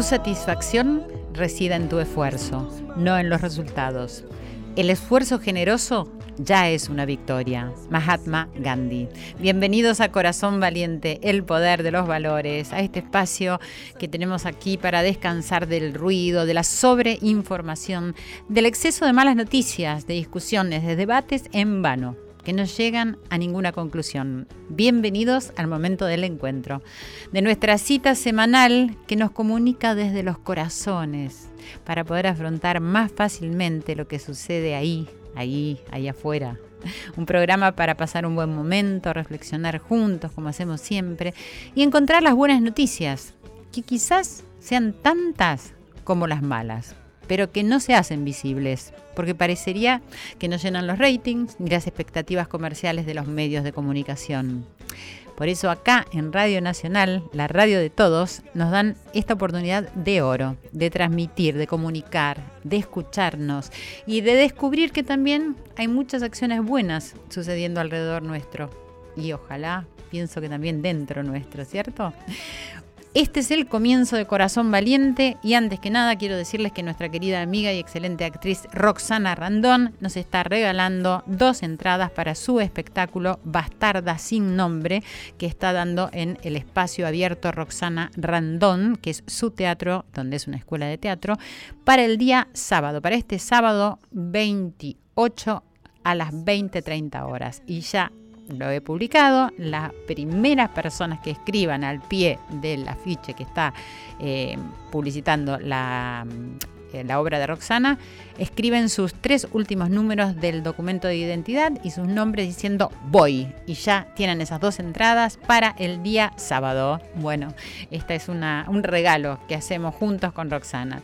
tu satisfacción resida en tu esfuerzo, no en los resultados. El esfuerzo generoso ya es una victoria. Mahatma Gandhi. Bienvenidos a Corazón Valiente, el poder de los valores, a este espacio que tenemos aquí para descansar del ruido, de la sobreinformación, del exceso de malas noticias, de discusiones, de debates en vano que no llegan a ninguna conclusión. Bienvenidos al momento del encuentro, de nuestra cita semanal que nos comunica desde los corazones para poder afrontar más fácilmente lo que sucede ahí, ahí, ahí afuera. Un programa para pasar un buen momento, reflexionar juntos como hacemos siempre y encontrar las buenas noticias, que quizás sean tantas como las malas pero que no se hacen visibles, porque parecería que no llenan los ratings ni las expectativas comerciales de los medios de comunicación. Por eso acá en Radio Nacional, la radio de todos, nos dan esta oportunidad de oro, de transmitir, de comunicar, de escucharnos y de descubrir que también hay muchas acciones buenas sucediendo alrededor nuestro. Y ojalá, pienso que también dentro nuestro, ¿cierto? Este es el comienzo de Corazón Valiente y antes que nada quiero decirles que nuestra querida amiga y excelente actriz Roxana Randón nos está regalando dos entradas para su espectáculo Bastarda sin nombre que está dando en el espacio abierto Roxana Randón, que es su teatro, donde es una escuela de teatro, para el día sábado, para este sábado 28 a las 20.30 horas. Y ya lo he publicado. Las primeras personas que escriban al pie del afiche que está eh, publicitando la, eh, la obra de Roxana, escriben sus tres últimos números del documento de identidad y sus nombres diciendo voy. Y ya tienen esas dos entradas para el día sábado. Bueno, este es un regalo que hacemos juntos con Roxana.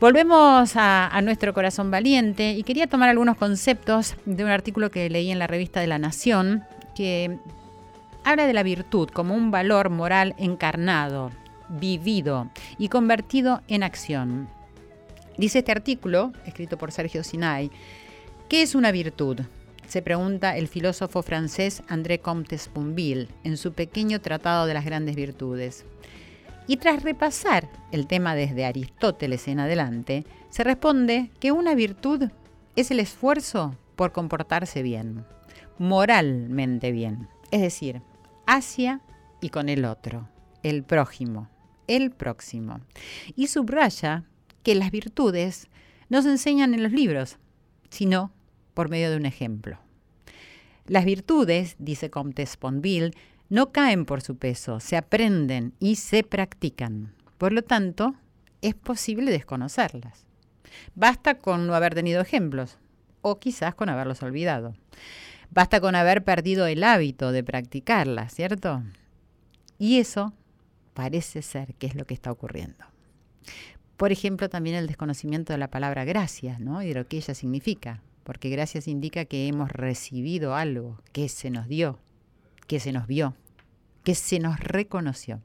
Volvemos a, nuestro corazón valiente y quería tomar algunos conceptos de un artículo que leí en la revista de La Nación que habla de la virtud como un valor moral encarnado, vivido y convertido en acción. Dice este artículo, escrito por Sergio Sinai, ¿qué es una virtud? Se pregunta el filósofo francés André Comte Sponville en su pequeño Tratado de las Grandes Virtudes. Y tras repasar el tema desde Aristóteles en adelante, se responde que una virtud es el esfuerzo por comportarse bien, moralmente bien, es decir, hacia y con el otro, el prójimo, el próximo. Y subraya que las virtudes no se enseñan en los libros, sino por medio de un ejemplo. Las virtudes, dice Comte Sponville, no caen por su peso, se aprenden y se practican. Por lo tanto, es posible desconocerlas. Basta con no haber tenido ejemplos, o quizás con haberlos olvidado. Basta con haber perdido el hábito de practicarlas, ¿cierto? Y eso parece ser que es lo que está ocurriendo. Por ejemplo, también el desconocimiento de la palabra gracias, ¿no? Y de lo que ella significa, porque gracias indica que hemos recibido algo, que se nos dio, que se nos vio, que se nos reconoció.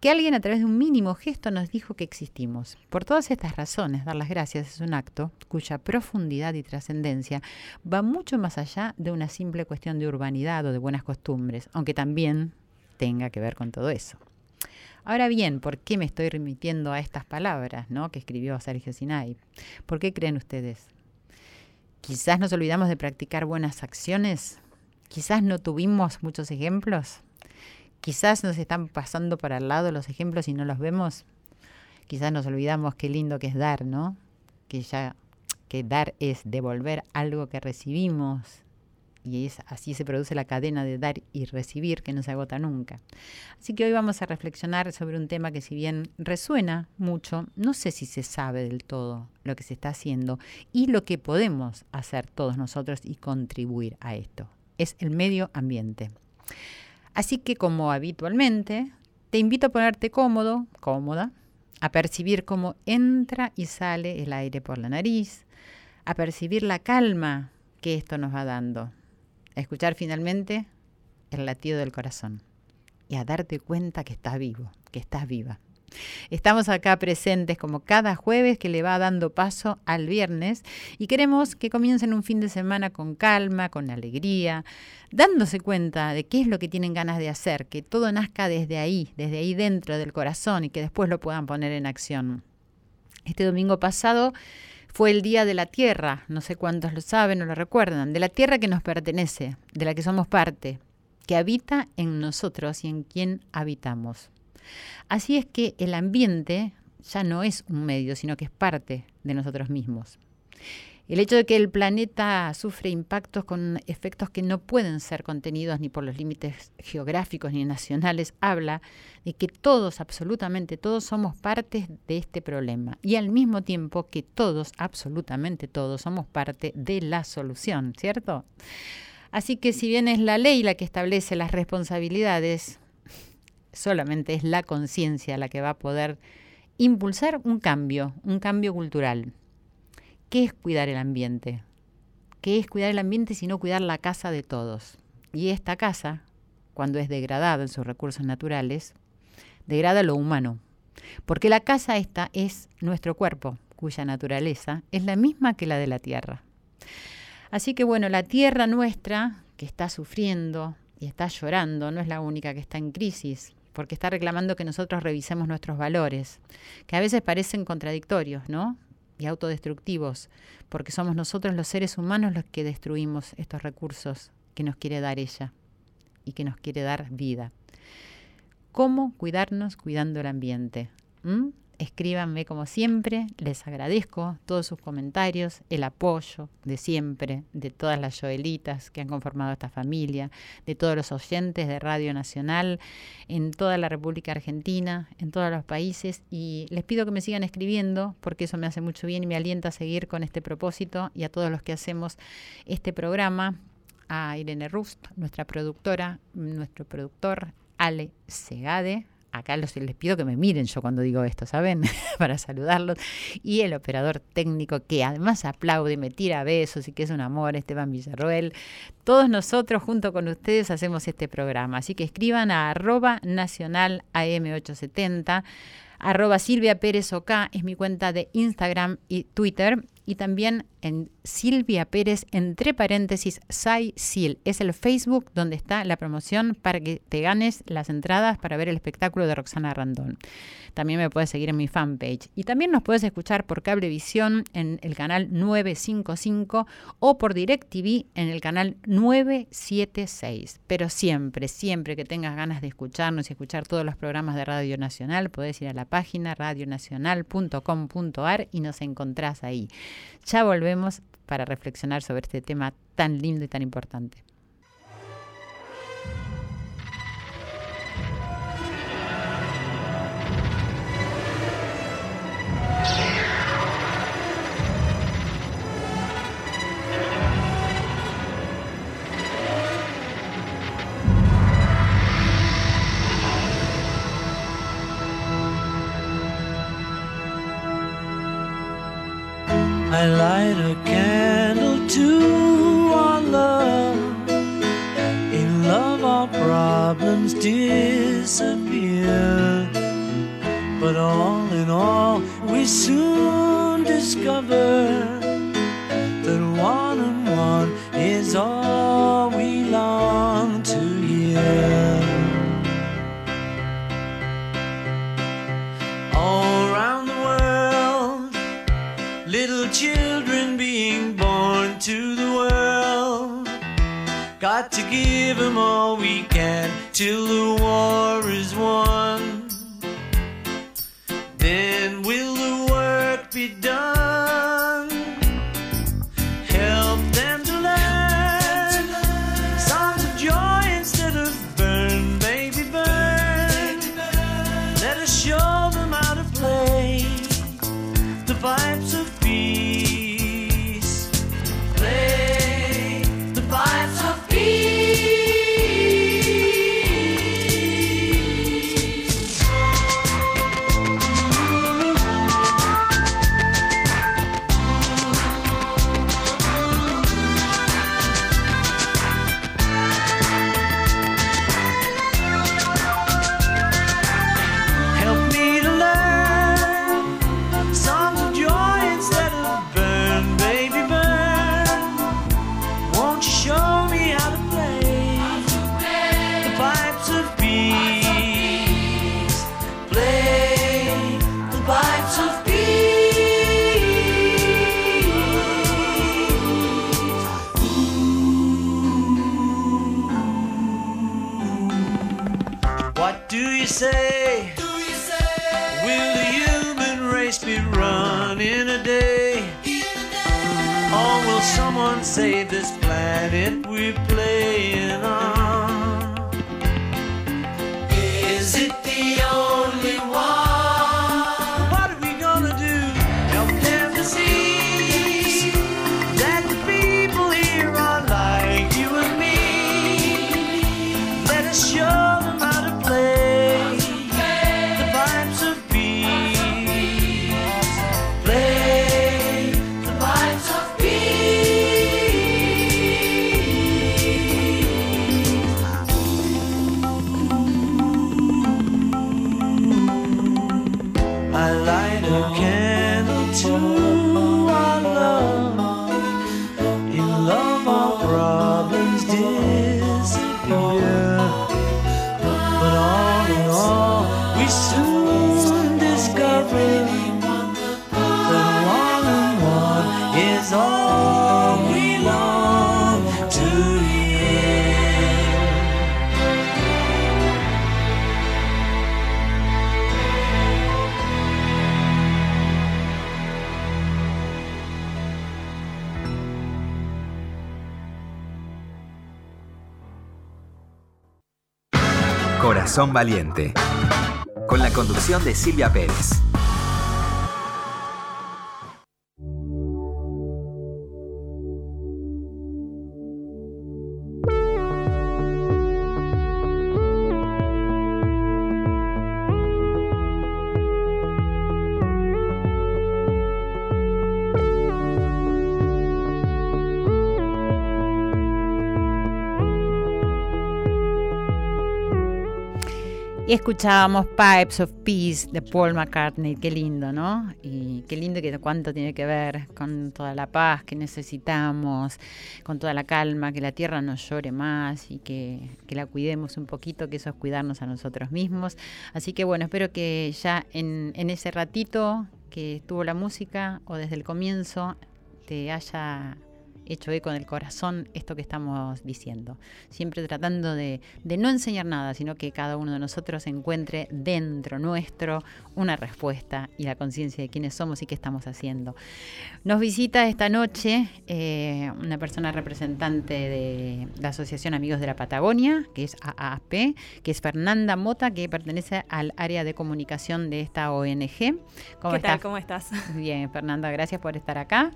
Que alguien a través de un mínimo gesto nos dijo que existimos. Por todas estas razones, dar las gracias es un acto cuya profundidad y trascendencia va mucho más allá de una simple cuestión de urbanidad o de buenas costumbres, aunque también tenga que ver con todo eso. Ahora bien, ¿por qué me estoy remitiendo a estas palabras ¿no? que escribió Sergio Sinai? ¿Por qué creen ustedes? Quizás nos olvidamos de practicar buenas acciones Quizás no tuvimos muchos ejemplos. Quizás nos están pasando para el lado los ejemplos y no los vemos. Quizás nos olvidamos qué lindo que es dar, ¿no? Que ya que dar es devolver algo que recibimos y es, así se produce la cadena de dar y recibir que no se agota nunca. Así que hoy vamos a reflexionar sobre un tema que si bien resuena mucho, no sé si se sabe del todo lo que se está haciendo y lo que podemos hacer todos nosotros y contribuir a esto. Es el medio ambiente. Así que como habitualmente, te invito a ponerte cómodo, cómoda, a percibir cómo entra y sale el aire por la nariz, a percibir la calma que esto nos va dando, a escuchar finalmente el latido del corazón y a darte cuenta que estás vivo, que estás viva. Estamos acá presentes como cada jueves que le va dando paso al viernes y queremos que comiencen un fin de semana con calma, con alegría, dándose cuenta de qué es lo que tienen ganas de hacer, que todo nazca desde ahí, desde ahí dentro del corazón y que después lo puedan poner en acción. Este domingo pasado fue el Día de la Tierra, no sé cuántos lo saben o lo recuerdan, de la Tierra que nos pertenece, de la que somos parte, que habita en nosotros y en quien habitamos. Así es que el ambiente ya no es un medio, sino que es parte de nosotros mismos. El hecho de que el planeta sufre impactos con efectos que no pueden ser contenidos ni por los límites geográficos ni nacionales habla de que todos, absolutamente todos, somos partes de este problema y al mismo tiempo que todos, absolutamente todos, somos parte de la solución, ¿cierto? Así que si bien es la ley la que establece las responsabilidades, solamente es la conciencia la que va a poder impulsar un cambio, un cambio cultural. ¿Qué es cuidar el ambiente? ¿Qué es cuidar el ambiente sino cuidar la casa de todos? Y esta casa, cuando es degradada en sus recursos naturales, degrada lo humano. Porque la casa esta es nuestro cuerpo, cuya naturaleza es la misma que la de la tierra. Así que bueno, la tierra nuestra, que está sufriendo y está llorando, no es la única que está en crisis, porque está reclamando que nosotros revisemos nuestros valores, que a veces parecen contradictorios, ¿no? y autodestructivos, porque somos nosotros los seres humanos los que destruimos estos recursos que nos quiere dar ella y que nos quiere dar vida. ¿Cómo cuidarnos cuidando el ambiente? ¿Mm? Escríbanme como siempre, les agradezco todos sus comentarios, el apoyo de siempre, de todas las Joelitas que han conformado esta familia, de todos los oyentes de Radio Nacional en toda la República Argentina, en todos los países y les pido que me sigan escribiendo porque eso me hace mucho bien y me alienta a seguir con este propósito y a todos los que hacemos este programa, a Irene Rust, nuestra productora, nuestro productor Ale Segade, acá les pido que me miren yo cuando digo esto, ¿saben? Para saludarlos. Y el operador técnico que además aplaude, me tira besos y que es un amor, Esteban Villarroel. Todos nosotros junto con ustedes hacemos este programa. Así que escriban a arroba nacional AM870. Arroba Silvia Pérez OK es mi cuenta de Instagram y Twitter y también en Silvia Pérez, entre paréntesis, Sai Sil. Es el Facebook donde está la promoción para que te ganes las entradas para ver el espectáculo de Roxana Randón. También me puedes seguir en mi fanpage. Y también nos puedes escuchar por Cablevisión en el canal 955 o por DirecTV en el canal 976. Pero siempre, siempre que tengas ganas de escucharnos y escuchar todos los programas de Radio Nacional, puedes ir a la página radionacional.com.ar y nos encontrás ahí. Ya volvemos para reflexionar sobre este tema tan lindo y tan importante. Problems disappear. But all in all, we soon discover that one and one is all we long to hear. All around the world, little children being born to the world. Got to give them all we till the war save this planet we're playing on. Corazón Valiente, con la conducción de Silvia Pérez. Y escuchábamos Pipes of Peace de Paul McCartney, qué lindo, ¿no? Y qué lindo que cuánto tiene que ver con toda la paz que necesitamos, con toda la calma, que la tierra no llore más y que, la cuidemos un poquito, que eso es cuidarnos a nosotros mismos. Así que bueno, espero que ya en, en ese ratito que estuvo la música o desde el comienzo te haya hecho eco en el corazón esto que estamos diciendo. Siempre tratando de, no enseñar nada, sino que cada uno de nosotros encuentre dentro nuestro una respuesta y la conciencia de quiénes somos y qué estamos haciendo. Nos visita esta noche eh, una persona representante de la Asociación Amigos de la Patagonia, que es AAP, que es Fernanda Mota, que pertenece al área de comunicación de esta ONG. ¿Cómo ¿Qué tal? ¿Cómo estás? Bien, Fernanda, gracias por estar acá.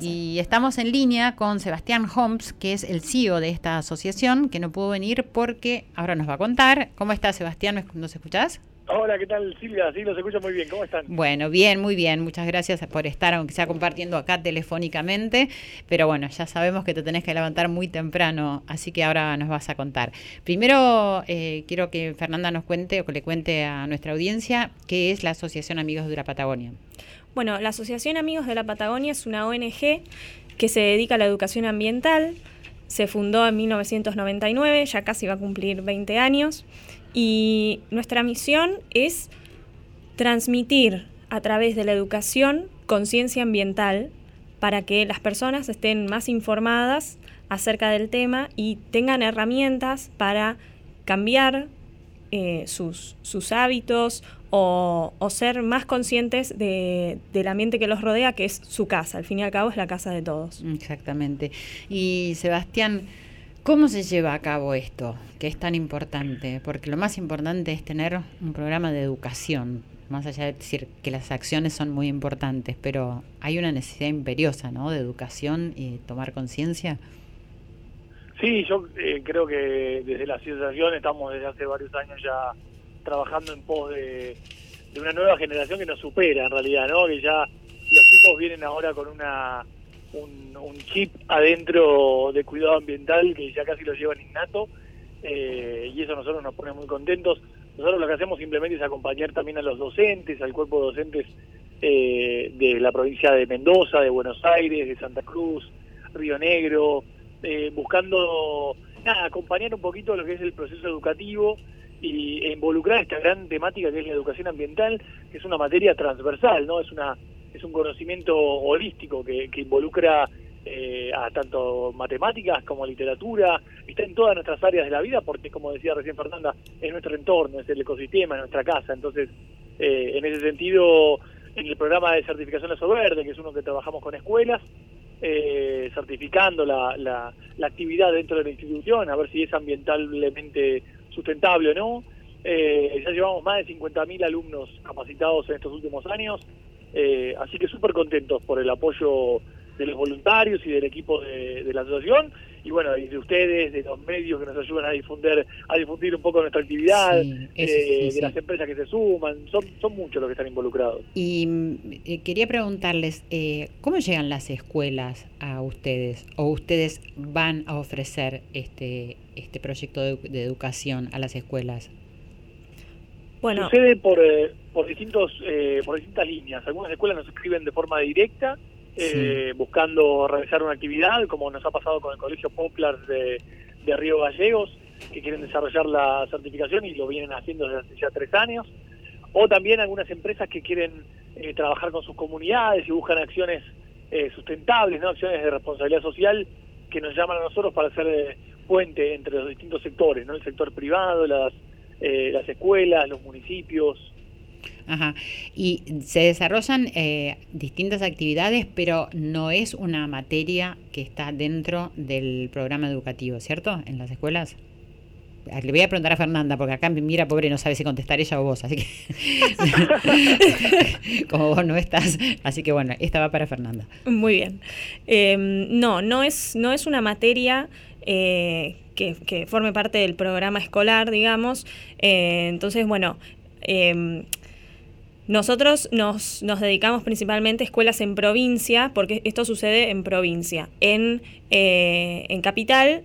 Y estamos en línea con Sebastián Holmes, que es el CEO de esta asociación, que no pudo venir porque ahora nos va a contar. ¿Cómo estás, Sebastián? ¿Nos escuchás? Hola, ¿qué tal Silvia? Sí, los escucho muy bien. ¿Cómo están? Bueno, bien, muy bien. Muchas gracias por estar, aunque sea compartiendo acá telefónicamente. Pero bueno, ya sabemos que te tenés que levantar muy temprano, así que ahora nos vas a contar. Primero, eh, quiero que Fernanda nos cuente o que le cuente a nuestra audiencia qué es la Asociación Amigos de la Patagonia. Bueno, la Asociación Amigos de la Patagonia es una ONG que se dedica a la educación ambiental. Se fundó en 1999, ya casi va a cumplir 20 años. Y nuestra misión es transmitir a través de la educación conciencia ambiental para que las personas estén más informadas acerca del tema y tengan herramientas para cambiar eh, sus, sus hábitos o, ser más conscientes de, del ambiente que los rodea, que es su casa. Al fin y al cabo es la casa de todos. Exactamente. Y Sebastián, ¿cómo se lleva a cabo esto, que es tan importante? Porque lo más importante es tener un programa de educación más allá de decir que las acciones son muy importantes, pero hay una necesidad imperiosa, ¿no? De educación y tomar conciencia. Sí, yo eh, creo que desde la asociación estamos desde hace varios años ya trabajando en pos de, una nueva generación que nos supera en realidad, ¿no? Que ya los chicos vienen ahora con una un, chip adentro de cuidado ambiental que ya casi lo llevan innato eh, y eso a nosotros nos pone muy contentos. Nosotros lo que hacemos simplemente es acompañar también a los docentes, al cuerpo de docentes eh, de la provincia de Mendoza, de Buenos Aires, de Santa Cruz, Río Negro, eh, buscando acompañar un poquito lo que es el proceso educativo y, involucrar esta gran temática que es la educación ambiental, que es una materia transversal, no es una es un conocimiento holístico que, que involucra eh, a tanto matemáticas como literatura, está en todas nuestras áreas de la vida porque, como decía recién Fernanda, es nuestro entorno, es el ecosistema, es nuestra casa. Entonces, eh, en ese sentido, en el programa de certificación de Verde, que es uno que trabajamos con escuelas, eh, certificando la, la, actividad dentro de la institución, a ver si es ambientalmente sustentable o no. Eh, ya llevamos más de 50.000 alumnos capacitados en estos últimos años, eh, así que súper contentos por el apoyo de los voluntarios y del equipo de, la asociación y bueno y de ustedes de los medios que nos ayudan a difundir a difundir un poco nuestra actividad eh, de las empresas que se suman son son muchos los que están involucrados. Y eh, quería preguntarles eh, cómo llegan las escuelas a ustedes o ustedes van a ofrecer este este proyecto de, educación a las escuelas bueno sucede por por distintos por distintas líneas algunas escuelas nos escriben de forma directa eh, buscando realizar una actividad, como nos ha pasado con el Colegio Poplar de, Río Gallegos, que quieren desarrollar la certificación y lo vienen haciendo desde hace ya tres años. O también algunas empresas que quieren eh, trabajar con sus comunidades y buscan acciones eh, sustentables, ¿no? acciones de responsabilidad social que nos llaman a nosotros para ser puente entre los distintos sectores, ¿no? el sector privado, las, las escuelas, los municipios, Ajá. Y se desarrollan eh, distintas actividades, pero no es una materia que está dentro del programa educativo, ¿cierto? En las escuelas. Ah, le voy a preguntar a Fernanda, porque acá mira, pobre, no sabe si contestar ella o vos, así que. Como vos no estás. Así que bueno, esta va para Fernanda. Muy bien. Em, no, no es, no es una materia. Eh, que, que, forme parte del programa escolar, digamos. Eh, entonces, bueno, em, nosotros nos, nos, dedicamos principalmente a escuelas en provincia, porque esto sucede en provincia. En, eh, en capital,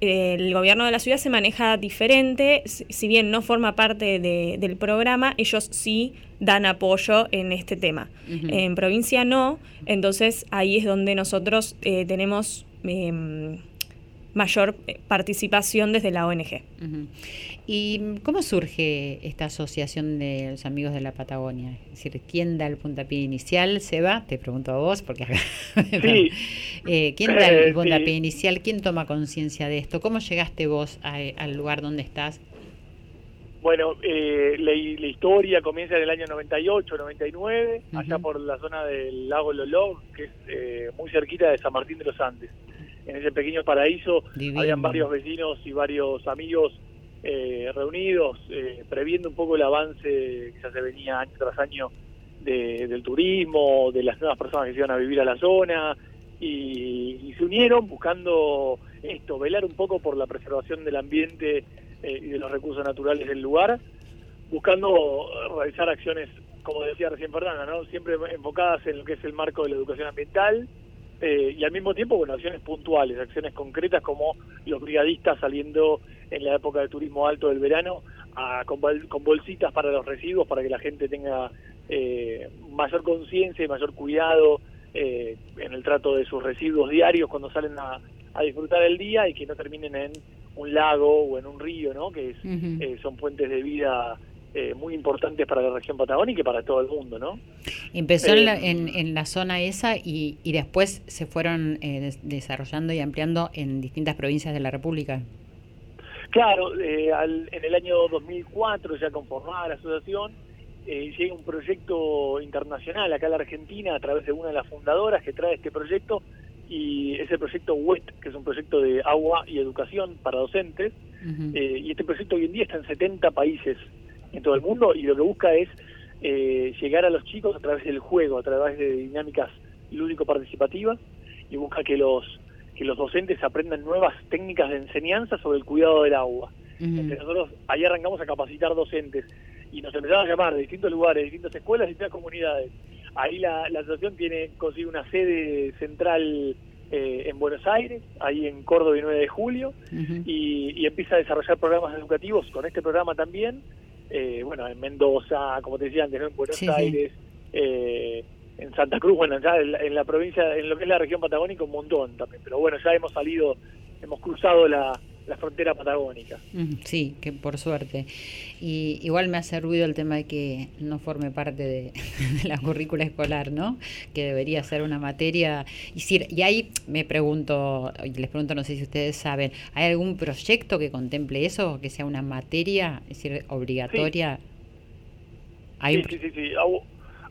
el gobierno de la ciudad se maneja diferente, si bien no forma parte del programa, ellos sí dan apoyo en este tema. En provincia no, entonces ahí es donde nosotros eh, tenemos em, mayor eh, participación desde la ONG. ¿Y cómo surge esta asociación de los amigos de la Patagonia? Es decir, ¿quién da el puntapié inicial? ¿Seba? Te pregunto a vos, porque acá... Sí. Eh, ¿Quién da el eh, puntapié inicial? ¿Quién toma conciencia de esto? ¿Cómo llegaste vos al lugar donde estás? Bueno, la, historia comienza en el año 98, 99, allá por la zona del lago Loló, que es muy cerquita de San Martín de los Andes en ese pequeño paraíso habían varios vecinos y varios amigos eh, reunidos, eh, previendo un poco el avance que ya se venía año tras año del turismo, de las nuevas personas que se iban a vivir a la zona, y, se unieron buscando esto, velar un poco por la preservación del ambiente eh, y de los recursos naturales del lugar, buscando realizar acciones, como decía recién Fernanda, ¿no? siempre enfocadas en lo que es el marco de la educación ambiental, eh, y al mismo tiempo, bueno, acciones puntuales, acciones concretas como los brigadistas saliendo en la época de turismo alto del verano con, bolsitas para los residuos para que la gente tenga eh, mayor conciencia y mayor cuidado eh, en el trato de sus residuos diarios cuando salen a, disfrutar el día y que no terminen en un lago o en un río, ¿no? Que son fuentes de vida eh, muy importantes para la región patagónica y para todo el mundo, ¿no? Empezó en, la, eh, zona esa y, después se fueron eh, desarrollando y ampliando en distintas provincias de la República. Claro, en el año 2004 ya conformada la asociación, llega un proyecto internacional acá en la Argentina a través de una de las fundadoras que trae este proyecto y es el proyecto WET, que es un proyecto de agua y educación para docentes. y este proyecto hoy en día está en 70 países en todo el mundo y lo que busca es eh, llegar a los chicos a través del juego, a través de dinámicas lúdico-participativas y busca que los que los docentes aprendan nuevas técnicas de enseñanza sobre el cuidado del agua. nosotros ahí arrancamos a capacitar docentes y nos empezaron a llamar de distintos lugares, de distintas escuelas, de distintas comunidades. Ahí la, la asociación tiene consigue una sede central eh, en Buenos Aires, ahí en Córdoba y 9 de julio, y, empieza a desarrollar programas educativos con este programa también, eh, bueno, en Mendoza, como te decía antes, en Buenos Aires, eh, en Santa Cruz, bueno, ya en la, provincia, en lo que es la región patagónica, un montón también, pero bueno, ya hemos salido, hemos cruzado la, la frontera patagónica. Sí, que por suerte. Y igual me hace ruido el tema de que no forme parte de, la currícula escolar, ¿no? Que debería ser una materia. Y, y ahí me pregunto, les pregunto, no sé si ustedes saben, ¿hay algún proyecto que contemple eso, que sea una materia, es decir, obligatoria? Sí, sí, sí, sí,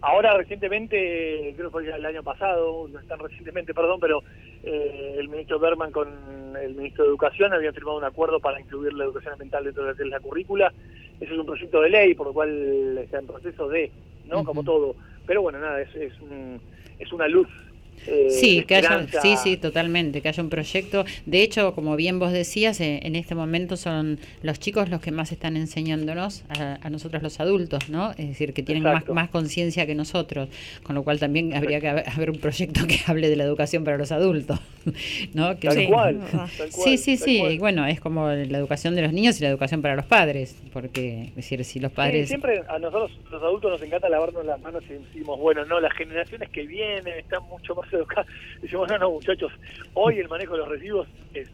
Ahora recientemente, creo que fue el año pasado, no tan recientemente, perdón, pero eh, el ministro Berman con el ministro de Educación habían firmado un acuerdo para incluir la educación ambiental dentro de la currícula. Ese es un proyecto de ley, por lo cual está en proceso de, ¿no? Como todo. Pero bueno, nada, es, es, un, es una luz eh, sí, que haya, sí, sí, totalmente, que haya un proyecto. De hecho, como bien vos decías, eh, en este momento son los chicos los que más están enseñándonos a, nosotros los adultos, ¿no? Es decir, que tienen más, más conciencia que nosotros, con lo cual también habría que haber, un proyecto que hable de la educación para los adultos, ¿no? tal, sí. Cual, sí, sí, sí, bueno, es como la educación de los niños y la educación para los padres, porque, es decir, si los padres... siempre a nosotros los adultos nos encanta lavarnos las manos y decimos, bueno, no, las generaciones que vienen están mucho más Decimos, no, no, muchachos, hoy el manejo de los residuos es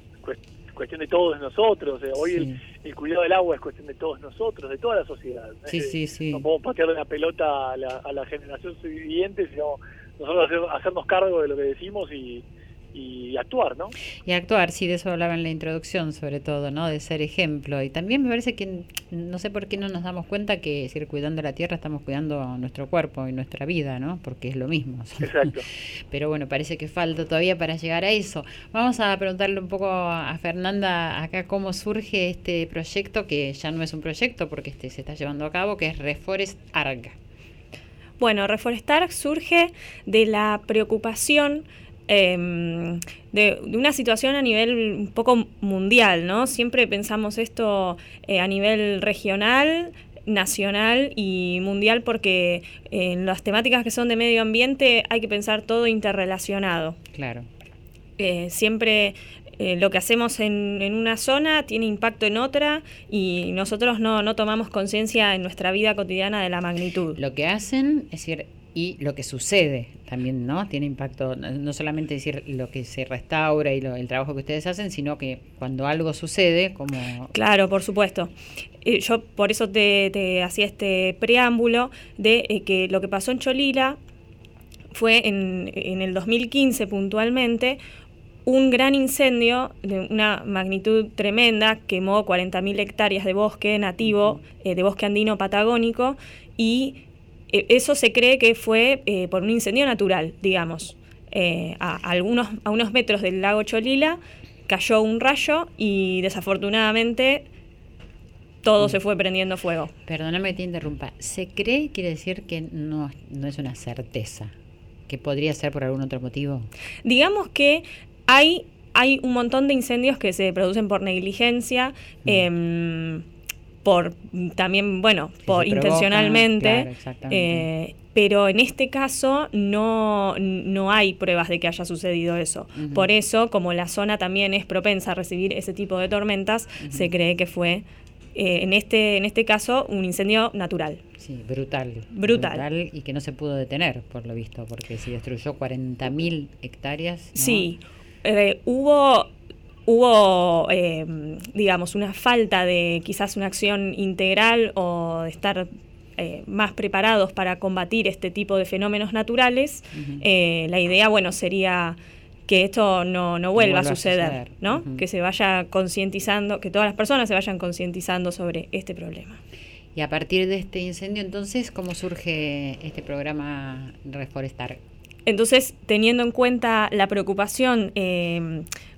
cuestión de todos nosotros, eh, hoy el, cuidado del agua es cuestión de todos nosotros, de toda la sociedad. Sí, sí, sí. No podemos patearle la pelota a la, a la generación siguiente, sino nosotros hacernos cargo de lo que decimos y, y actuar, ¿no? Y actuar, sí, de eso hablaba en la introducción, sobre todo, ¿no? De ser ejemplo. Y también me parece que no sé por qué no nos damos cuenta que, decir, cuidando la tierra estamos cuidando nuestro cuerpo y nuestra vida, ¿no? Porque es lo mismo. Exacto. Pero bueno, parece que falta todavía para llegar a eso. Vamos a preguntarle un poco a Fernanda acá cómo surge este proyecto, que ya no es un proyecto porque este se está llevando a cabo, que es Reforest Arg. Bueno, Reforestar surge de la preocupación Em, de, una situación a nivel un poco mundial, ¿no? Siempre pensamos esto eh, a nivel regional, nacional y mundial porque en las temáticas que son de medio ambiente hay que pensar todo interrelacionado. Claro. Eh, siempre eh, lo que hacemos en, en, una zona tiene impacto en otra y nosotros no, no tomamos conciencia en nuestra vida cotidiana de la magnitud. Lo que hacen, es decir, y lo que sucede también, ¿no? Tiene impacto, no solamente decir lo que se restaura y el trabajo que ustedes hacen, sino que cuando algo sucede, como... Claro, por supuesto. Eh, yo por eso te, hacía este preámbulo de eh, que lo que pasó en Cholila fue en, en el 2015 puntualmente, un gran incendio de una magnitud tremenda, quemó 40.000 hectáreas de bosque nativo, eh, de bosque andino patagónico, y eso se cree que fue eh, por un incendio natural, digamos. Eh, a, algunos, a unos metros del lago Cholila cayó un rayo y desafortunadamente todo mm. se fue prendiendo fuego. Perdóname que te interrumpa. ¿Se cree, quiere decir que no, no es una certeza? ¿Que podría ser por algún otro motivo? Digamos que hay, hay un montón de incendios que se producen por negligencia. Mm. Em, por también, bueno, por intencionalmente, eh, pero en este caso no, no hay pruebas de que haya sucedido eso. Por eso, como la zona también es propensa a recibir ese tipo de tormentas, se cree que fue eh, en, este, en este caso un incendio natural. Sí, brutal, brutal. y que no se pudo detener, por lo visto, porque se destruyó 40.000 hectáreas. Sí, eh, hubo hubo, eh, digamos, una falta de quizás una acción integral o de estar eh, más preparados para combatir este tipo de fenómenos naturales, eh, la idea, bueno, sería que esto no, no, vuelva, a suceder, ¿no? Que se vaya concientizando, que todas las personas se vayan concientizando sobre este problema. Y a partir de este incendio, entonces, ¿cómo surge este programa Reforestar? Entonces, teniendo en cuenta la preocupación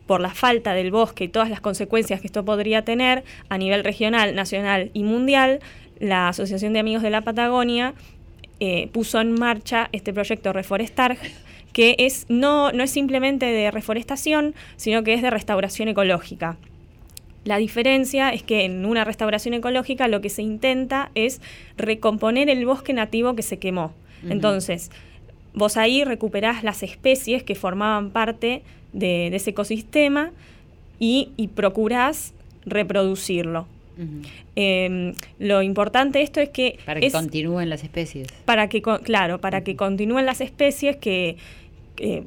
por la falta del bosque y todas las consecuencias que esto podría tener a nivel regional, nacional y mundial, la Asociación de Amigos de la Patagonia eh, puso en marcha este proyecto Reforestar, que es, no, no es simplemente de reforestación, sino que es de restauración ecológica. La diferencia es que en una restauración ecológica lo que se intenta es recomponer el bosque nativo que se quemó. Entonces, vos ahí recuperás las especies que formaban parte de, ese ecosistema y, y procurás reproducirlo. Em, lo importante de esto es que... Para que continúen las especies. Para que, claro, para que continúen las especies que,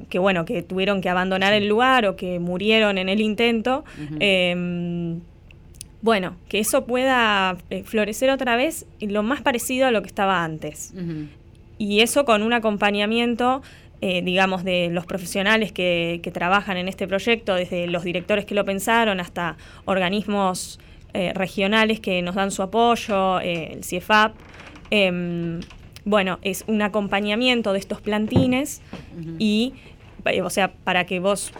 que, bueno, que tuvieron que abandonar el lugar o que murieron en el intento. Em, bueno, que eso pueda eh, florecer otra vez lo más parecido a lo que estaba antes. Y eso con un acompañamiento eh, digamos, de los profesionales que, que, trabajan en este proyecto, desde los directores que lo pensaron hasta organismos eh, regionales que nos dan su apoyo, el CIEFAP. Em, bueno, es un acompañamiento de estos plantines y, o sea, para que vos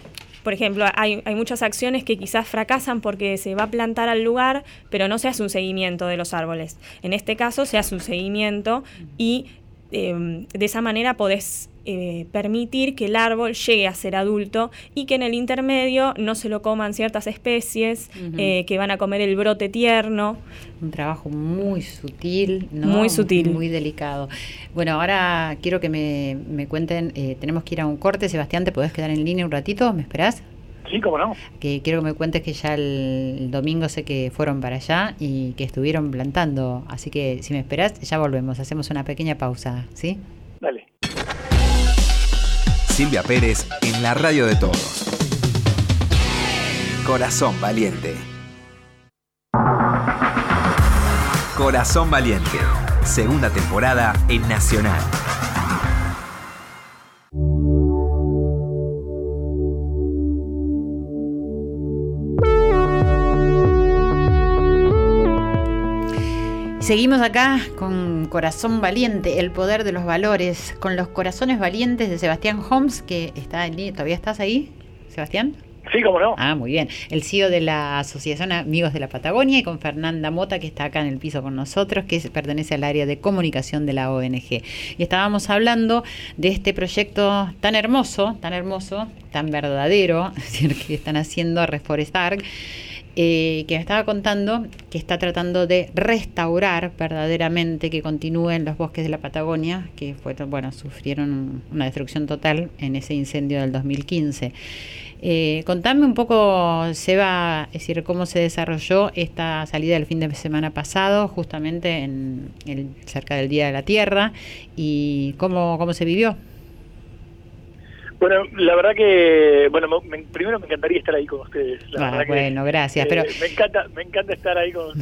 por ejemplo, hay, hay, muchas acciones que quizás fracasan porque se va a plantar al lugar, pero no se hace un seguimiento de los árboles. En este caso se hace un seguimiento y em, de esa manera podés eh, permitir que el árbol llegue a ser adulto y que en el intermedio no se lo coman ciertas especies eh, que van a comer el brote tierno. Un trabajo muy sutil, muy sutil, muy delicado. Bueno, ahora quiero que me, me cuenten, eh, tenemos que ir a un corte, Sebastián, ¿te podés quedar en línea un ratito? ¿Me esperás? Sí, cómo no. Que quiero que me cuentes que ya el, domingo sé que fueron para allá y que estuvieron plantando. Así que si me esperás, ya volvemos. Hacemos una pequeña pausa, ¿sí? Dale. Silvia Pérez en la radio de todos. Corazón Valiente. Corazón Valiente, segunda temporada en Nacional. Seguimos acá con Corazón Valiente, el poder de los valores, con los corazones valientes de Sebastián Holmes, que está en ¿Todavía estás ahí, Sebastián? Sí, cómo no. Ah, muy bien. El CEO de la Asociación Amigos de la Patagonia y con Fernanda Mota, que está acá en el piso con nosotros, que pertenece al área de comunicación de la ONG. Y estábamos hablando de este proyecto tan hermoso, tan hermoso, tan verdadero, que están haciendo Reforestar eh, que me estaba contando que está tratando de restaurar verdaderamente que continúen los bosques de la Patagonia, que fue, bueno, sufrieron una destrucción total en ese incendio del 2015. Eh, contame un poco, Seba, es decir, cómo se desarrolló esta salida del fin de semana pasado, justamente en el, cerca del Día de la Tierra, y cómo, cómo se vivió. Bueno, la verdad que, bueno, primero me encantaría estar ahí con ustedes. Ah, bueno, gracias. pero eh, me encanta, me encanta estar ahí con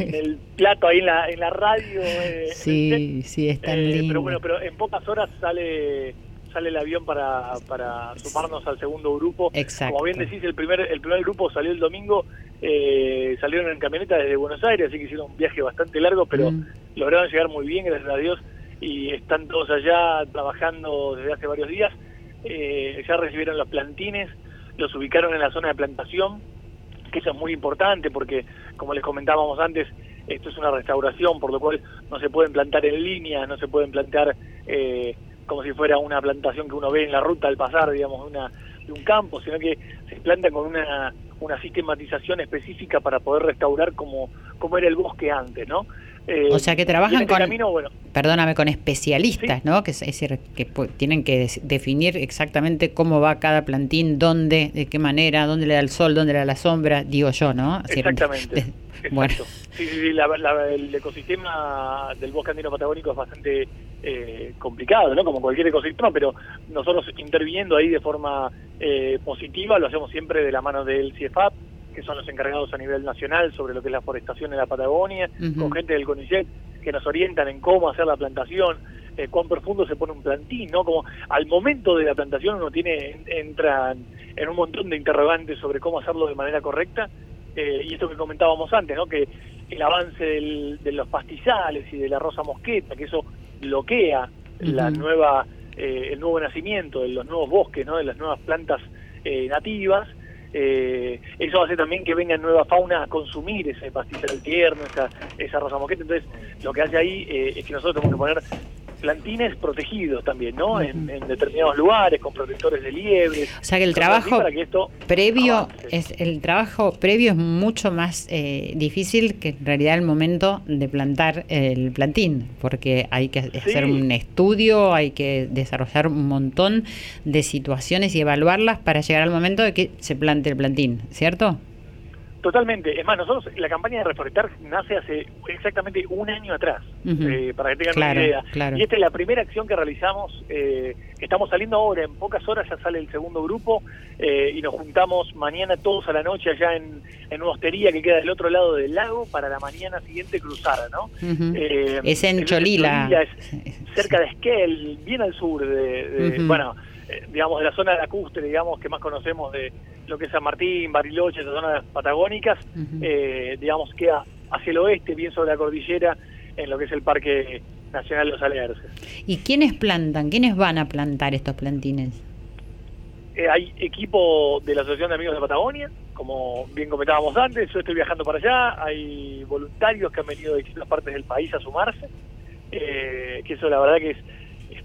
el plato ahí en la, en la radio. Eh, sí, sí, está eh, lindo. Pero bueno, pero en pocas horas sale sale el avión para, para sumarnos al segundo grupo. Exacto. Como bien decís, el primer el primer grupo salió el domingo, eh, salieron en camioneta desde Buenos Aires, así que hicieron un viaje bastante largo, pero mm. lograron llegar muy bien, gracias a Dios, y están todos allá trabajando desde hace varios días eh, ya recibieron los plantines, los ubicaron en la zona de plantación, que eso es muy importante porque, como les comentábamos antes, esto es una restauración, por lo cual no se pueden plantar en línea, no se pueden plantar eh, como si fuera una plantación que uno ve en la ruta al pasar, digamos, una, de un campo, sino que se planta con una, una sistematización específica para poder restaurar como, como era el bosque antes, ¿no? Eh, o sea que trabajan este con, perdóname, con especialistas, ¿no? Que es, decir, que tienen que definir exactamente cómo va cada plantín, dónde, de qué manera, dónde le da el sol, dónde le da la sombra, digo yo, ¿no? Exactamente. bueno. Sí, sí, el ecosistema del bosque andino patagónico es bastante eh, complicado, ¿no? Como cualquier ecosistema, pero nosotros interviniendo ahí de forma eh, positiva lo hacemos siempre de la mano del CIEFAP, que son los encargados a nivel nacional sobre lo que es la forestación en la Patagonia, con gente del CONICET que nos orientan en cómo hacer la plantación, eh, cuán profundo se pone un plantín, ¿no? Como al momento de la plantación uno tiene entra en un montón de interrogantes sobre cómo hacerlo de manera correcta, eh, y esto que comentábamos antes, ¿no? Que el avance de los pastizales y de la rosa mosqueta, que eso bloquea la nueva eh, el nuevo nacimiento de los nuevos bosques, ¿no? De las nuevas plantas nativas, eh, eso hace también que venga nueva fauna a consumir ese pastizal tierno, esa, esa rosa moqueta. Entonces, lo que hace ahí eh, es que nosotros tenemos que poner plantines protegidos también, ¿no? en, determinados lugares, con protectores de liebre. O sea que el trabajo previo es el trabajo previo es mucho más eh, difícil que en realidad el momento de plantar el plantín, porque hay que hacer un estudio, hay que desarrollar un montón de situaciones y evaluarlas para llegar al momento de que se plante el plantín, ¿cierto? Totalmente. Es más, nosotros, la campaña de Reforestar nace hace exactamente un año atrás, eh, para que tengan una idea. Y esta es la primera acción que realizamos, eh, estamos saliendo ahora, en pocas horas ya sale el segundo grupo, eh, y nos juntamos mañana todos a la noche allá en, en una hostería que queda del otro lado del lago para la mañana siguiente cruzar, ¿no? es en Cholila. cerca de Esquel, bien al sur de, bueno, digamos, de la zona de lacustre, digamos, que más conocemos de lo que es San Martín, Bariloche, esas zonas patagónicas, eh, digamos, queda hacia el oeste, bien sobre la cordillera, en lo que es el Parque Nacional Los Alerces. ¿Y quiénes plantan? ¿Quiénes van a plantar estos plantines? Eh, hay equipo de la Asociación de Amigos de Patagonia, como bien comentábamos antes, yo estoy viajando para allá, hay voluntarios que han venido de distintas partes del país a sumarse, eh, que eso la verdad que es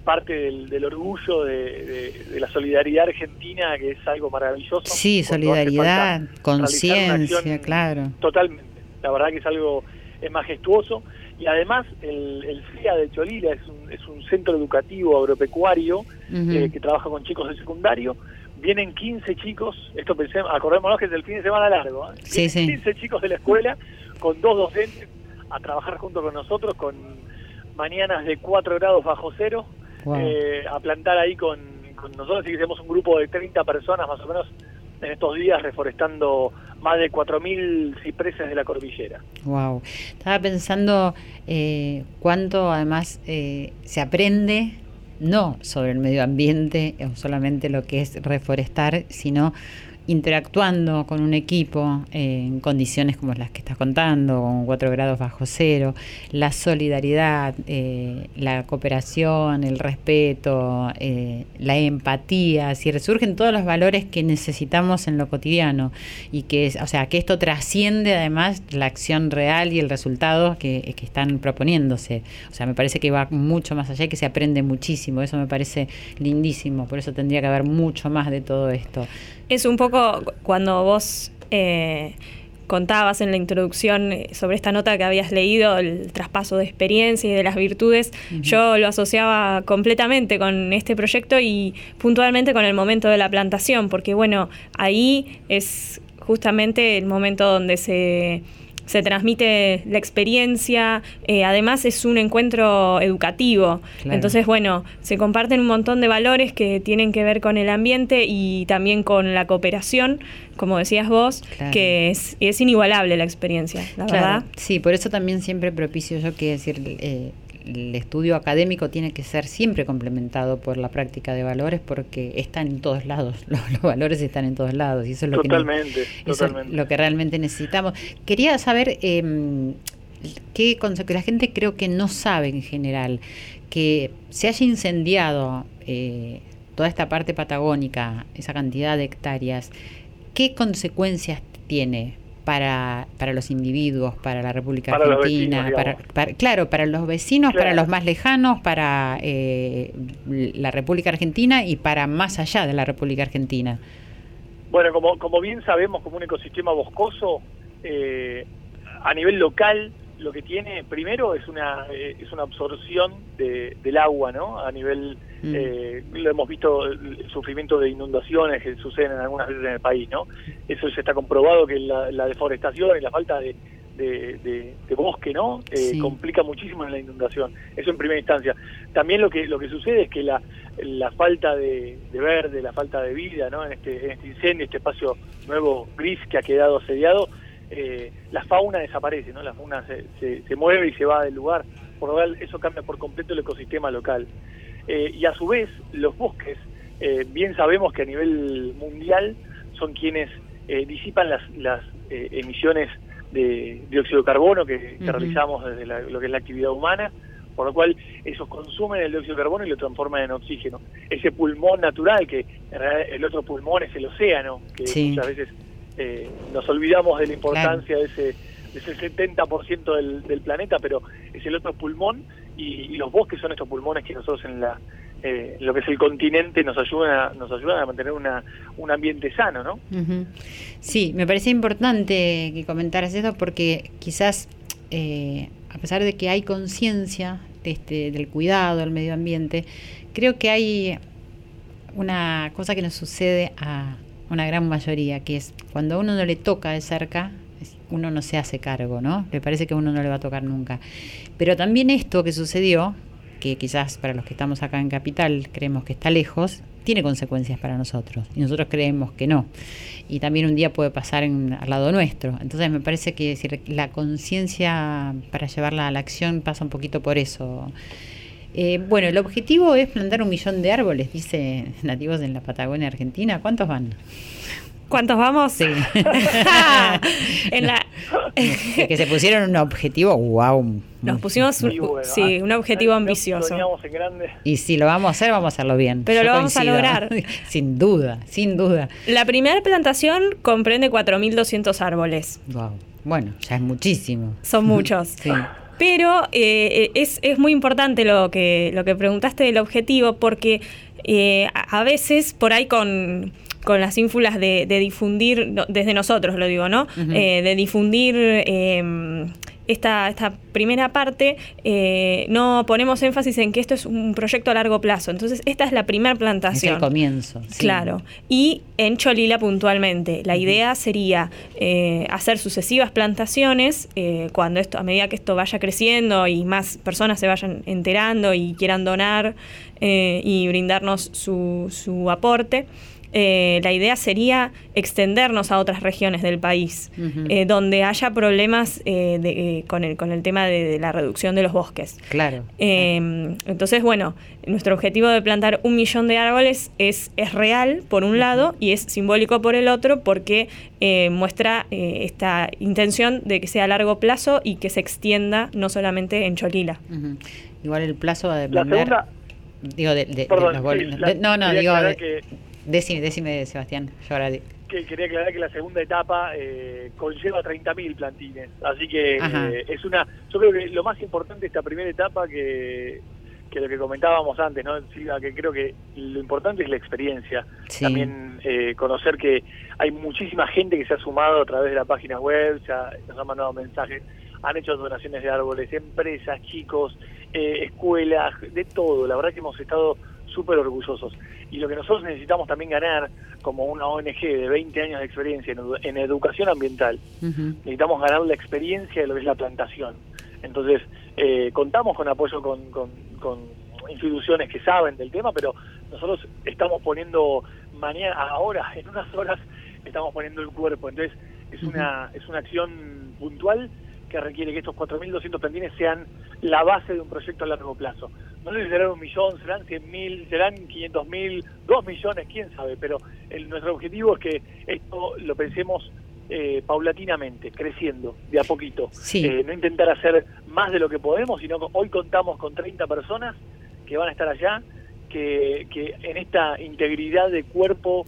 parte del, orgullo de, la solidaridad argentina, que es algo maravilloso. Sí, solidaridad, conciencia, claro. Totalmente. La verdad que es algo es majestuoso. Y además, el, el CIA de Cholila es un, es un centro educativo agropecuario eh, que trabaja con chicos de secundario. Vienen 15 chicos, esto pensemos, acordémonos que es el fin de semana largo, ¿eh? sí, 15 chicos de la escuela con dos docentes a trabajar junto con nosotros con mañanas de 4 grados bajo cero, eh, a plantar ahí con, nosotros, y que tenemos un grupo de 30 personas más o menos en estos días reforestando más de 4.000 cipreses de la cordillera. Wow. Estaba pensando eh, cuánto además eh, se aprende, no sobre el medio ambiente o solamente lo que es reforestar, sino interactuando con un equipo en condiciones como las que estás contando, con 4 grados bajo cero, la solidaridad, eh, la cooperación, el respeto, eh, la empatía, si resurgen todos los valores que necesitamos en lo cotidiano y que, o sea, que esto trasciende además la acción real y el resultado que, que están proponiéndose. O sea, me parece que va mucho más allá y que se aprende muchísimo, eso me parece lindísimo, por eso tendría que haber mucho más de todo esto. Es un poco cuando vos eh, contabas en la introducción eh, sobre esta nota que habías leído, el traspaso de experiencia y de las virtudes, yo lo asociaba completamente con este proyecto y puntualmente con el momento de la plantación, porque bueno, ahí es justamente el momento donde se se transmite la experiencia, eh, además es un encuentro educativo. Entonces, bueno, se comparten un montón de valores que tienen que ver con el ambiente y también con la cooperación, como decías vos, que es, es, inigualable la experiencia, la verdad. Sí, por eso también siempre propicio yo que decir... Eh, el estudio académico tiene que ser siempre complementado por la práctica de valores porque están en todos lados, los, valores están en todos lados y eso es lo, totalmente, que, lo que realmente necesitamos. Quería saber eh, qué que la gente creo que no sabe en general, que se haya incendiado eh, toda esta parte patagónica, esa cantidad de hectáreas, ¿qué consecuencias tiene para, para los individuos, para la República Argentina, para, claro, para los vecinos, para los más lejanos, para eh, la República Argentina y para más allá de la República Argentina. Bueno, como, como bien sabemos, como un ecosistema boscoso, eh, a nivel local, lo que tiene primero es una eh, es una absorción de, del agua no a nivel mm. eh, lo hemos visto el sufrimiento de inundaciones que suceden en algunas veces en el país no eso se está comprobado que la, deforestación y la falta de, de, bosque no eh, complica muchísimo en la inundación. Eso en primera instancia. También lo que lo que sucede es que la, la falta de, verde la falta de vida no en este en este incendio este espacio nuevo gris que ha quedado asediado eh, la fauna desaparece, ¿no? La fauna se, se, mueve y se va del lugar, por lo cual eso cambia por completo el ecosistema local. Eh, y a su vez, los bosques, eh, bien sabemos que a nivel mundial son quienes disipan las, las emisiones de dióxido de carbono que, realizamos desde lo que es la actividad humana, por lo cual esos consumen el dióxido de carbono y lo transforman en oxígeno. Ese pulmón natural, que el otro pulmón es el océano, que muchas veces eh, nos olvidamos de la importancia de ese, de ese 70% del, del planeta, pero es el otro pulmón y, y los bosques son estos pulmones que nosotros en la eh, lo que es el continente nos ayuda nos ayudan a mantener una, un ambiente sano, ¿no? Sí, me parece importante que comentaras esto porque quizás eh, a pesar de que hay conciencia de este, del cuidado del medio ambiente, creo que hay una cosa que nos sucede a una gran mayoría, que es cuando a uno no le toca de cerca, uno no se hace cargo, ¿no? Le parece que a uno no le va a tocar nunca. Pero también esto que sucedió, que quizás para los que estamos acá en Capital creemos que está lejos, tiene consecuencias para nosotros y nosotros creemos que no. Y también un día puede pasar al lado nuestro. Entonces me parece que decir, la conciencia para llevarla a la acción pasa un poquito por eso. Eh, bueno, el objetivo es plantar un millón de árboles, dice nativos en la Patagonia Argentina. ¿Cuántos van? ¿Cuántos vamos? Sí. en la... que se pusieron un objetivo, wow. Nos pusimos un, sí, un objetivo ambicioso. Y si lo vamos a hacer, vamos a hacerlo bien. Pero lo vamos a lograr. sin duda, sin duda. La primera plantación comprende 4.200 árboles. Wow. Bueno, ya es muchísimo. Son muchos. sí. Pero eh, es, es, muy importante lo que, lo que preguntaste del objetivo, porque eh, a veces por ahí con con las ínfulas de, difundir, desde nosotros lo digo, ¿no? Eh, de difundir em, esta, esta primera parte, eh, no ponemos énfasis en que esto es un proyecto a largo plazo. Entonces, esta es la primera plantación. Es el comienzo. Claro. Y en Cholila puntualmente. La idea sería eh, hacer sucesivas plantaciones cuando esto, a medida que esto vaya creciendo y más personas se vayan enterando y quieran donar y brindarnos su, su aporte. Eh, la idea sería extendernos a otras regiones del país, eh, donde haya problemas eh, con, el, con el tema de, la reducción de los bosques. Claro. entonces, bueno, nuestro objetivo de plantar un millón de árboles es, es real, por un lado, y es simbólico por el otro, porque muestra esta intención de que sea a largo plazo y que se extienda no solamente en Cholila. Igual el plazo va a depender... Digo, de, no, no, digo... Decime, decime, Sebastián. Yo ahora que quería aclarar que la segunda etapa eh, conlleva 30.000 plantines. Así que eh, es una. Yo creo que lo más importante de esta primera etapa que, que lo que comentábamos antes, ¿no? que creo que lo importante es la experiencia. También eh, conocer que hay muchísima gente que se ha sumado a través de la página web, ya nos han mandado mensajes, han hecho donaciones de árboles, empresas, chicos, eh, escuelas, de todo. La verdad que hemos estado súper orgullosos. Y lo que nosotros necesitamos también ganar, como una ONG de 20 años de experiencia en, educación ambiental, necesitamos ganar la experiencia de lo que es la plantación. Entonces, eh, contamos con apoyo con, con, instituciones que saben del tema, pero nosotros estamos poniendo mañana, ahora, en unas horas, estamos poniendo el cuerpo. Entonces, es, una, es una acción puntual que requiere que estos 4.200 plantines sean la base de un proyecto a largo plazo. No sé si serán un millón, serán 100.000, serán 500.000, 2 millones, quién sabe, pero el, nuestro objetivo es que esto lo pensemos eh, paulatinamente, creciendo, de a poquito. Eh, no intentar hacer más de lo que podemos, sino que hoy contamos con 30 personas que van a estar allá, que, que en esta integridad de cuerpo,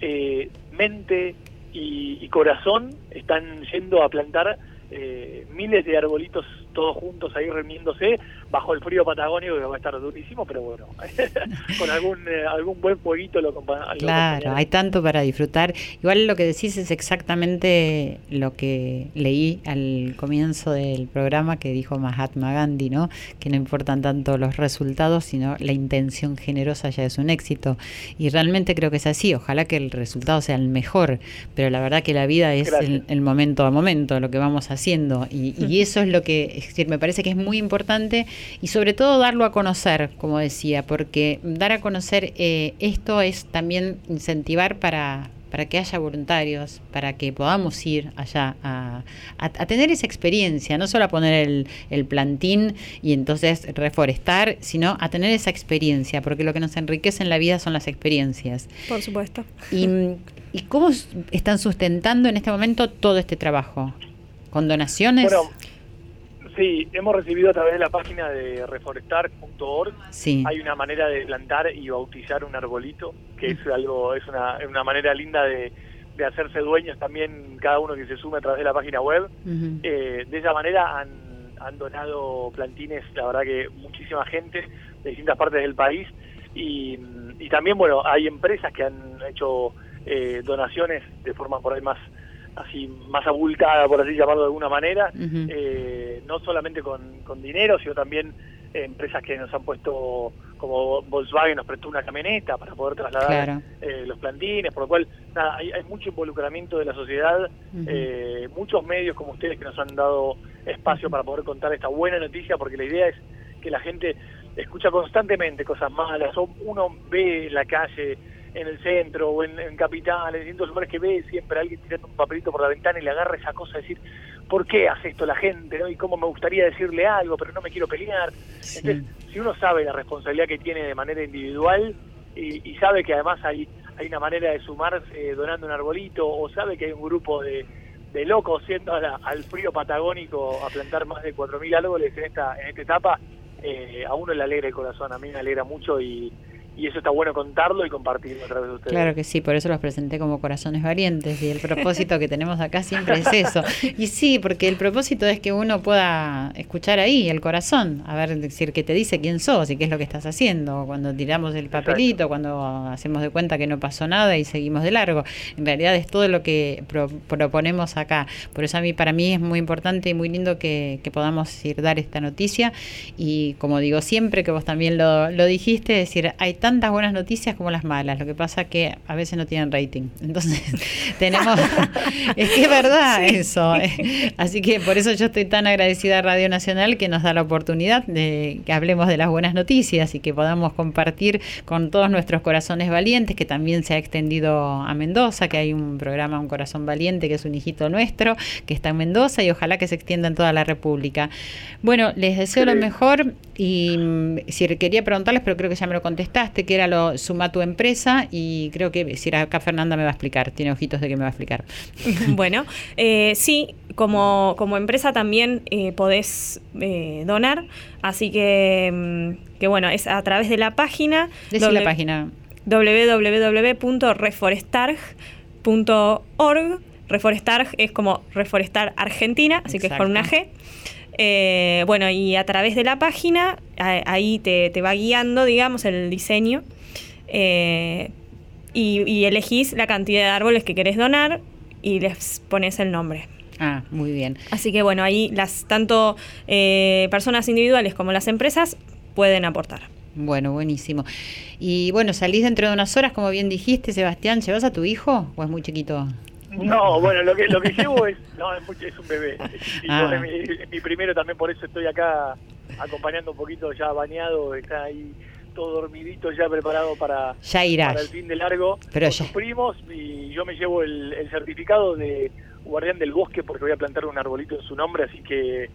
eh, mente y, y corazón están yendo a plantar eh, miles de arbolitos todos juntos ahí reuniéndose bajo el frío patagónico que va a estar durísimo, pero bueno, con algún eh, algún buen fueguito lo Claro, hay tanto para disfrutar. Igual lo que decís es exactamente lo que leí al comienzo del programa que dijo Mahatma Gandhi, ¿no? Que no importan tanto los resultados, sino la intención generosa ya es un éxito. Y realmente creo que es así. Ojalá que el resultado sea el mejor, pero la verdad que la vida es el, momento a momento, lo que vamos haciendo. Y, y eso es lo que es decir, me parece que es muy importante y sobre todo darlo a conocer, como decía, porque dar a conocer eh, esto es también incentivar para, para que haya voluntarios, para que podamos ir allá a, tener esa experiencia, no solo a poner el, el, plantín y entonces reforestar, sino a tener esa experiencia, porque lo que nos enriquece en la vida son las experiencias. Por supuesto. ¿Y, y cómo están sustentando en este momento todo este trabajo? ¿Con donaciones? Bueno, Sí, hemos recibido a través de la página de reforestar.org. Sí. Hay una manera de plantar y bautizar un arbolito, que es algo, es una, una manera linda de, de hacerse dueños también cada uno que se sume a través de la página web. Eh, de esa manera han, han donado plantines, la verdad que muchísima gente de distintas partes del país y, y también, bueno, hay empresas que han hecho eh, donaciones de forma por ahí más así más abultada, por así llamarlo de alguna manera, eh, no solamente con, con dinero, sino también empresas que nos han puesto, como Volkswagen nos prestó una camioneta para poder trasladar eh, los plantines, por lo cual nada, hay, hay mucho involucramiento de la sociedad, eh, muchos medios como ustedes que nos han dado espacio para poder contar esta buena noticia, porque la idea es que la gente escucha constantemente cosas malas, o uno ve en la calle en el centro o en, en capitales, en distintos lugares que ve siempre a alguien tirando un papelito por la ventana y le agarra esa cosa de decir, ¿por qué hace esto la gente? ¿no? Y cómo me gustaría decirle algo, pero no me quiero pelear. Entonces, si uno sabe la responsabilidad que tiene de manera individual y, y sabe que además hay, hay una manera de sumar eh, donando un arbolito, o sabe que hay un grupo de, de locos siendo al frío patagónico a plantar más de 4.000 árboles en esta, en esta etapa, eh, a uno le alegra el corazón, a mí me alegra mucho y, y eso está bueno contarlo y compartirlo a través de ustedes. Claro que sí, por eso los presenté como corazones valientes y el propósito que tenemos acá siempre es eso. Y sí, porque el propósito es que uno pueda escuchar ahí el corazón, a ver, decir qué te dice quién sos y qué es lo que estás haciendo. Cuando tiramos el papelito, cuando hacemos de cuenta que no pasó nada y seguimos de largo. En realidad es todo lo que proponemos acá. Por eso a mí, para mí es muy importante y muy lindo que, que podamos ir dar esta noticia. Y como digo siempre, que vos también lo, lo dijiste, decir, hay tantas buenas noticias como las malas. Lo que pasa que a veces no tienen rating. Entonces, tenemos. es que es verdad eso. Eh. Así que por eso yo estoy tan agradecida a Radio Nacional que nos da la oportunidad de que hablemos de las buenas noticias y que podamos compartir con todos nuestros corazones valientes, que también se ha extendido a Mendoza, que hay un programa Un Corazón Valiente, que es un hijito nuestro, que está en Mendoza y ojalá que se extienda en toda la República. Bueno, les deseo lo mejor y mm, si quería preguntarles, pero creo que ya me lo contestaste que era lo suma tu empresa y creo que si era acá Fernanda me va a explicar, tiene ojitos de que me va a explicar. bueno, eh, sí, como, como empresa también eh, podés eh, donar, así que, mm, que bueno, es a través de la página. Decir la página. www.reforestarg.org. Reforestarg es como Reforestar Argentina, así que es con una G. Eh, bueno, y a través de la página, ahí te, va guiando, digamos, el diseño. Eh, y, elegís la cantidad de árboles que querés donar y les pones el nombre. Ah, muy bien. Así que bueno, ahí las tanto eh, personas individuales como las empresas pueden aportar. Bueno, buenísimo. Y bueno, salís dentro de unas horas, como bien dijiste, Sebastián, ¿llevas a tu hijo o es muy chiquito? No, bueno, lo que, lo que llevo es, no, es, es un bebé. Y ah. mi, primero también, por eso estoy acá acompañando un poquito ya bañado, está ahí todo dormidito ya preparado para, ya irás. para el fin de largo Pero con sus primos y yo me llevo el, certificado de guardián del bosque porque voy a plantar un arbolito en su nombre, así que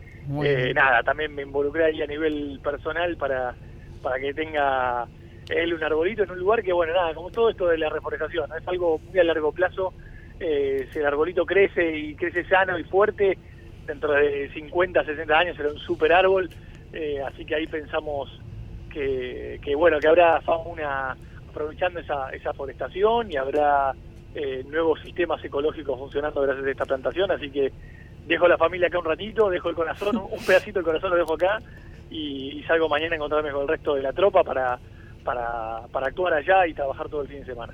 eh, nada, también me involucré ahí a nivel personal para, para que tenga él un arbolito en un lugar que, bueno, nada, como todo esto de la reforestación, es algo muy a largo plazo eh, si el arbolito crece y crece sano y fuerte, dentro de 50, 60 años será un super árbol, eh, así que ahí pensamos que, bueno, que habrá fauna aprovechando esa, esa forestación y habrá eh, nuevos sistemas ecológicos funcionando gracias a esta plantación, así que dejo la familia acá un ratito, dejo el corazón, un pedacito del corazón lo dejo acá y, y salgo mañana a encontrarme con el resto de la tropa para para, para actuar allá y trabajar todo el fin de semana.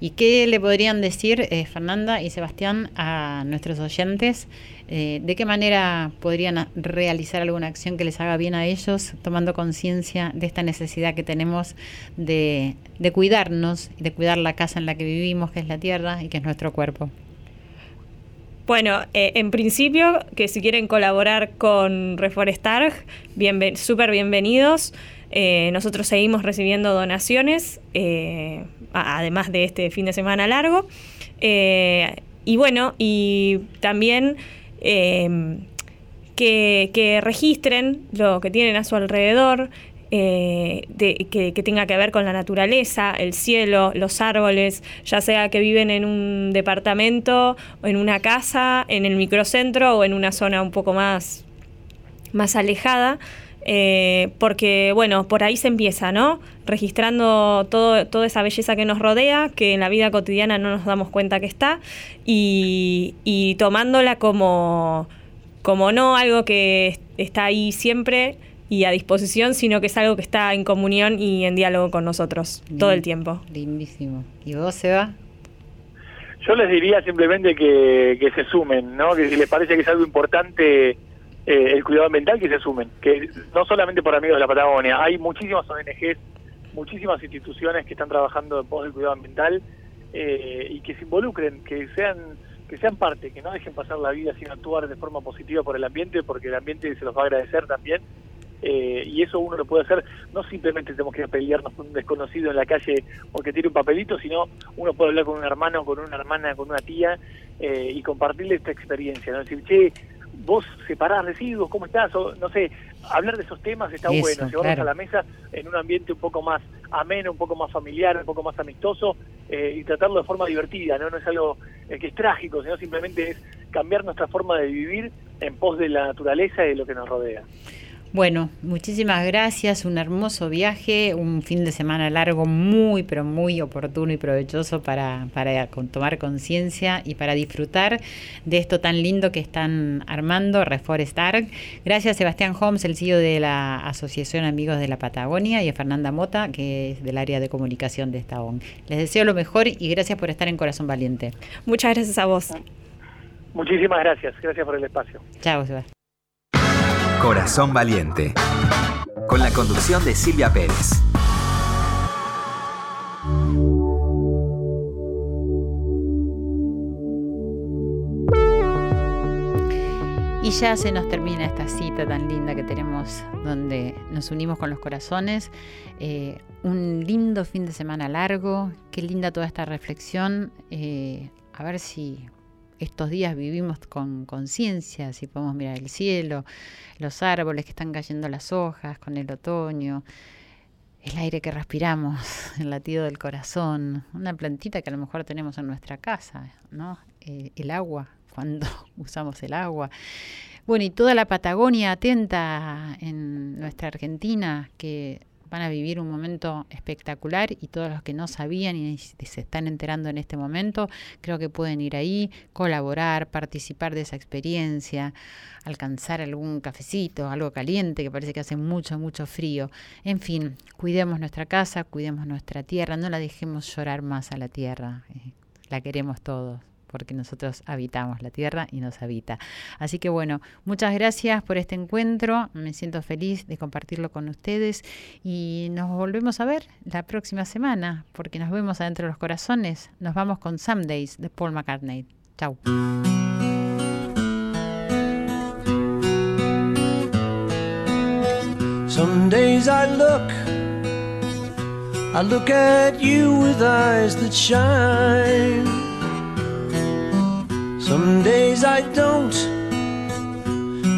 ¿Y qué le podrían decir, eh, Fernanda y Sebastián, a nuestros oyentes? Eh, ¿De qué manera podrían realizar alguna acción que les haga bien a ellos, tomando conciencia de esta necesidad que tenemos de, cuidarnos, de cuidar la casa en la que vivimos, que es la tierra y que es nuestro cuerpo? Bueno, eh, en principio, que si quieren colaborar con Reforestar, bien, súper bienvenidos. Nosotros seguimos recibiendo donaciones, además de este fin de semana largo. Eh, y bueno, y también que, registren lo que tienen a su alrededor, que, que, tenga que ver con la naturaleza, el cielo, los árboles, ya sea que viven en un departamento, o en una casa, en el microcentro o en una zona un poco más, más alejada. Eh, porque bueno, por ahí se empieza, ¿no? Registrando todo, toda esa belleza que nos rodea, que en la vida cotidiana no nos damos cuenta que está, y, tomándola como, como no algo que está ahí siempre y a disposición, sino que es algo que está en comunión y en diálogo con nosotros todo el tiempo. Lindísimo. ¿Y vos, Seba? Yo les diría simplemente que, que se sumen, ¿no? Que si les parece que es algo importante eh, el cuidado ambiental, que se sumen. Que no solamente por amigos de la Patagonia, hay muchísimas ONGs, muchísimas instituciones que están trabajando en pos del cuidado ambiental eh, y que se involucren, que sean que sean parte, que no dejen pasar la vida sin actuar de forma positiva por el ambiente, porque el ambiente se los va a agradecer también eh, y eso uno lo puede hacer, no simplemente tenemos que pelearnos con un desconocido en la calle porque tiene un papelito, sino uno puede hablar con un hermano, con una hermana, con una tía eh, y compartirle esta experiencia, ¿no? decir, che, vos separás residuos, ¿cómo estás? O, no sé, hablar de esos temas está bueno, llevarlos a la mesa en un ambiente un poco más ameno, un poco más familiar, un poco más amistoso eh, y tratarlo de forma divertida, ¿no? No es algo que es trágico, sino simplemente es cambiar nuestra forma de vivir en pos de la naturaleza y de lo que nos rodea. Bueno, muchísimas gracias, un hermoso viaje, un fin de semana largo muy, pero muy oportuno y provechoso para, para tomar conciencia y para disfrutar de esto tan lindo que están armando, Reforestar. Gracias Sebastián Holmes, el CEO de la Asociación Amigos de la Patagonia, y a Fernanda Mota, que es del área de comunicación de esta ONG. Les deseo lo mejor y gracias por estar en Corazón Valiente. Muchas gracias a vos. Muchísimas gracias, gracias por el espacio. Chao, Sebastián. Corazón Valiente, con la conducción de Silvia Pérez. Y ya se nos termina esta cita tan linda que tenemos donde nos unimos con los corazones. Eh, un lindo fin de semana largo, qué linda toda esta reflexión. Eh, a ver si estos días vivimos con conciencia, si podemos mirar el cielo, los árboles que están cayendo las hojas con el otoño, el aire que respiramos, el latido del corazón, una plantita que a lo mejor tenemos en nuestra casa, ¿no? Eh, el agua, cuando usamos el agua. Bueno, y toda la Patagonia atenta en nuestra Argentina, que van a vivir un momento espectacular y todos los que no sabían y se están enterando en este momento, creo que pueden ir ahí, colaborar, participar de esa experiencia, alcanzar algún cafecito, algo caliente, que parece que hace mucho, mucho frío. En fin, cuidemos nuestra casa, cuidemos nuestra tierra, no la dejemos llorar más a la tierra, eh, la queremos todos porque nosotros habitamos la tierra y nos habita. Así que bueno, muchas gracias por este encuentro, me siento feliz de compartirlo con ustedes y nos volvemos a ver la próxima semana, porque nos vemos adentro de los corazones. Nos vamos con Some Days de Paul McCartney. Chau. Some I look, I look at you with eyes that shine. Some days I don't.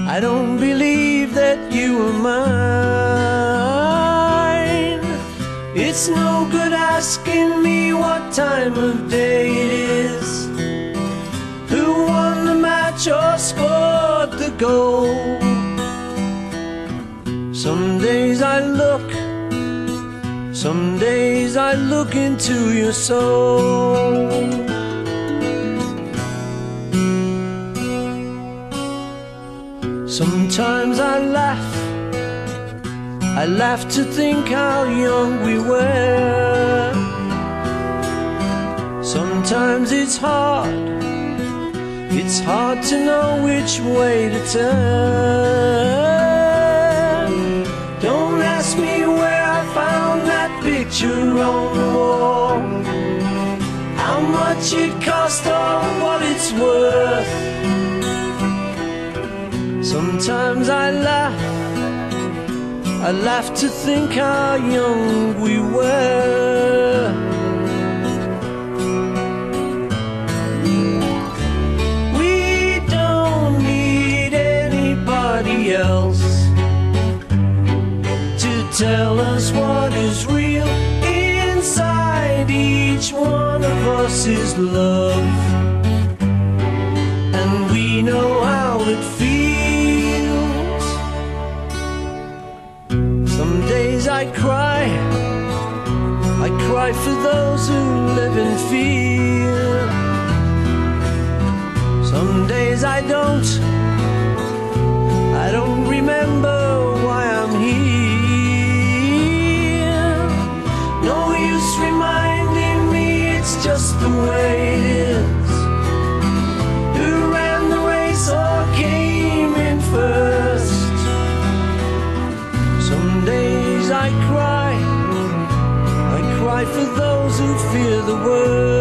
I don't believe that you are mine. It's no good asking me what time of day it is. Who won the match or scored the goal? Some days I look, some days I look into your soul. Sometimes I laugh, I laugh to think how young we were. Sometimes it's hard, it's hard to know which way to turn. Don't ask me where I found that picture on the wall, how much it cost or what it's worth. Sometimes I laugh, I laugh to think how young we were. We don't need anybody else to tell us what is real. Inside each one of us is love, and we know how I cry, I cry for those who live in fear. Some days I don't, I don't remember why I'm here. No use reminding me it's just the way it is. world.